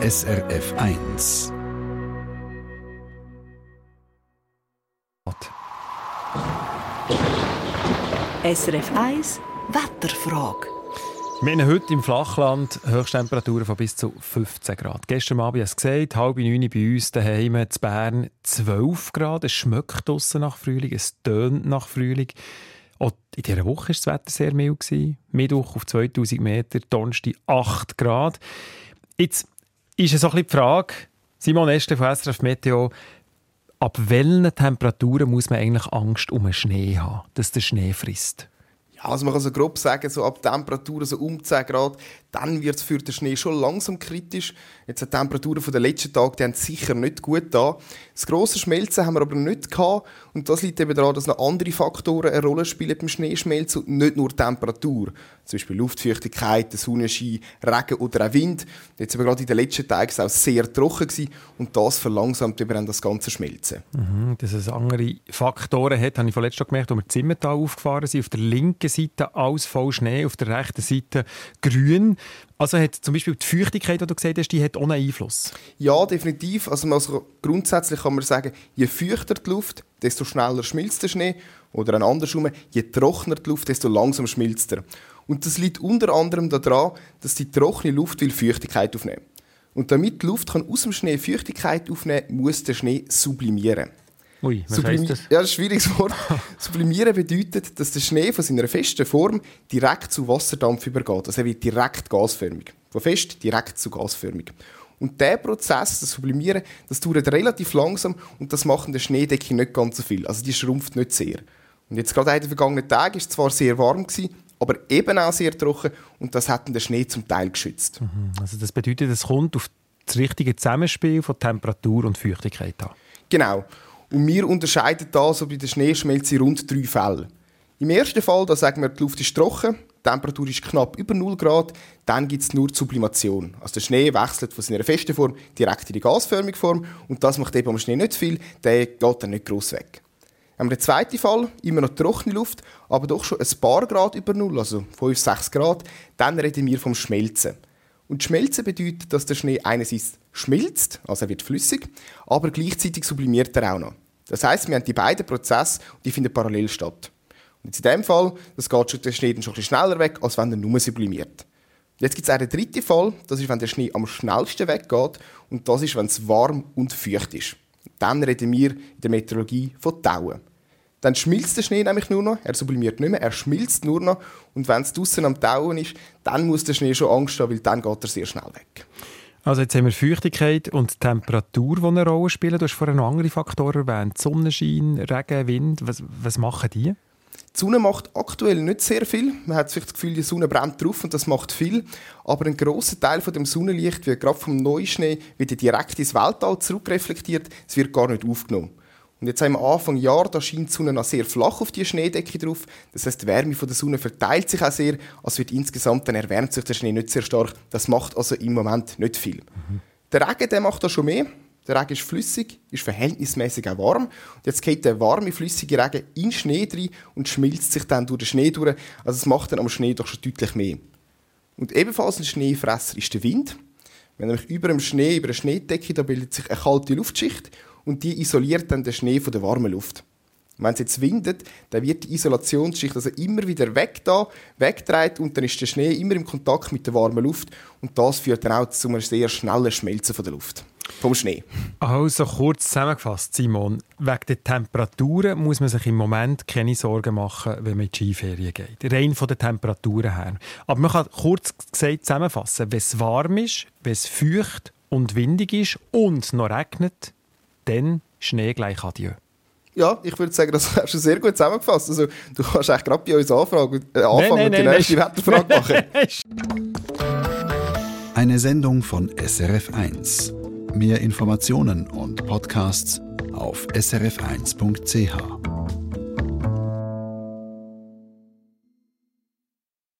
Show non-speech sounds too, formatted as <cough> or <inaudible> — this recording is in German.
SRF 1. SRF 1 Wetterfrage. Wir haben heute im Flachland Höchsttemperaturen von bis zu 15 Grad. Gestern Abend habe ich es gesagt, halb neun bei uns daheim in Bern 12 Grad. Es schmeckt draussen nach Frühling, es tönt nach Frühling. Auch in dieser Woche war das Wetter sehr mild. Mittwoch auf 2000 Meter, Donnerstag 8 Grad. Jetzt ist es so die Frage, Simon Este von SRF Meteo, ab welchen Temperaturen muss man eigentlich Angst um den Schnee haben, dass der Schnee frisst? Ja, also man kann so grob sagen, so ab Temperaturen so um 10 Grad, dann wird es für den Schnee schon langsam kritisch. Jetzt die Temperaturen der letzten Tage, die haben sicher nicht gut da. Das grosse Schmelzen haben wir aber nicht gehabt. Und das liegt eben daran, dass noch andere Faktoren eine Rolle spielen beim Schneeschmelzen und nicht nur Temperatur. Zum Beispiel Luftfeuchtigkeit, Sonnenschein, Regen oder auch Wind. Jetzt aber gerade in den letzten Tagen auch sehr trocken gewesen und das verlangsamt eben das ganze Schmelzen. Mhm, dass es andere Faktoren hat, habe ich vorletzt schon gemerkt, als wir Zimmertal aufgefahren sind. Auf der linken Seite alles voll Schnee, auf der rechten Seite grün. Also hat zum Beispiel die Feuchtigkeit, die du gesagt hast, die hat ohne Einfluss? Ja, definitiv. Also, also grundsätzlich kann man sagen, je feuchter die Luft, desto schneller schmilzt der Schnee. Oder ein andersrum, je trockener die Luft, desto langsamer schmilzt er. Und das liegt unter anderem daran, dass die trockene Luft will Feuchtigkeit aufnehmen. Und damit die Luft kann aus dem Schnee Feuchtigkeit aufnehmen muss der Schnee sublimieren. Ui, was Sublimi heisst das? Ja, das ist ein schwieriges <laughs> Wort. Sublimieren bedeutet, dass der Schnee von seiner festen Form direkt zu Wasserdampf übergeht. Also er wird direkt gasförmig. Von fest direkt zu gasförmig. Und der Prozess, das Sublimieren, das dauert relativ langsam und das macht in der Schneedecke nicht ganz so viel. Also die schrumpft nicht sehr. Und jetzt gerade in den vergangenen Tagen war es zwar sehr warm, gewesen, aber eben auch sehr trocken und das hat den Schnee zum Teil geschützt. Mhm. Also das bedeutet, es kommt auf das richtige Zusammenspiel von Temperatur und Feuchtigkeit an. Genau. Und wir unterscheiden da so bei der Schneeschmelze rund drei Fälle. Im ersten Fall, da sagen wir, die Luft ist trocken, die Temperatur ist knapp über 0 Grad, dann gibt es nur Sublimation. Also der Schnee wechselt von seiner festen Form direkt in die gasförmige Form und das macht eben am Schnee nicht viel, der geht dann nicht gross weg. Haben wir den zweiten Fall, immer noch trockene Luft, aber doch schon ein paar Grad über Null, also 5, 6 Grad, dann reden wir vom Schmelzen. Und Schmelzen bedeutet, dass der Schnee einerseits schmilzt, also er wird flüssig, aber gleichzeitig sublimiert er auch noch. Das heißt, wir haben die beiden Prozesse und die finden parallel statt. Und jetzt in dem Fall, das geht schon, der Schnee dann schon ein bisschen schneller weg, als wenn er nur sublimiert. Jetzt gibt es einen dritten Fall, das ist, wenn der Schnee am schnellsten weggeht und das ist, wenn es warm und feucht ist. Dann reden wir in der Meteorologie von Tauen. Dann schmilzt der Schnee nämlich nur noch, er sublimiert nicht mehr, er schmilzt nur noch und wenn es draußen am Tauen ist, dann muss der Schnee schon Angst haben, weil dann geht er sehr schnell weg. Also jetzt haben wir Feuchtigkeit und Temperatur, die eine Rolle spielen. Du hast vorhin noch andere Faktoren erwähnt. Sonnenschein, Regen, Wind. Was, was machen die? Die Sonne macht aktuell nicht sehr viel. Man hat vielleicht das Gefühl, die Sonne brennt drauf und das macht viel. Aber ein grosser Teil von dem Sonnenlicht wird gerade vom Neuschnee wieder direkt ins Weltall zurückreflektiert. Es wird gar nicht aufgenommen. Und jetzt haben wir Anfang Jahr, da scheint die Sonne noch sehr flach auf die Schneedecke drauf. Das heißt, die Wärme von der Sonne verteilt sich auch sehr. Also wird insgesamt dann erwärmt sich der Schnee nicht sehr stark. Das macht also im Moment nicht viel. Mhm. Der Regen, der macht da schon mehr. Der Regen ist flüssig, ist verhältnismäßig auch warm. Und jetzt geht der warme, flüssige Regen in den Schnee rein und schmilzt sich dann durch den Schnee durch. Also es macht dann am Schnee doch schon deutlich mehr. Und ebenfalls ein Schneefresser ist der Wind. Wenn nämlich über dem Schnee, über der Schneedecke, da bildet sich eine kalte Luftschicht und die isoliert dann den Schnee von der warmen Luft. Wenn es jetzt windet, dann wird die Isolationsschicht also immer wieder weg da, weggetragen und dann ist der Schnee immer im Kontakt mit der warmen Luft und das führt dann auch zu einem sehr schnellen Schmelzen von der Luft. Vom Schnee. Also kurz zusammengefasst, Simon. Wegen der Temperaturen muss man sich im Moment keine Sorgen machen, wenn man in die Skiferien geht. Rein von den Temperaturen her. Aber man kann kurz gesagt zusammenfassen, wenn es warm ist, wenn es feucht und windig ist und noch regnet, dann Schnee gleich Adieu. Ja, ich würde sagen, das <laughs> hast du sehr gut zusammengefasst. Also, du kannst eigentlich gerade bei uns anfragen, äh, anfangen nein, und die nein, nächste Wetterfrage machen. <laughs> Eine Sendung von SRF1. Mehr Informationen und Podcasts auf srf1.ch.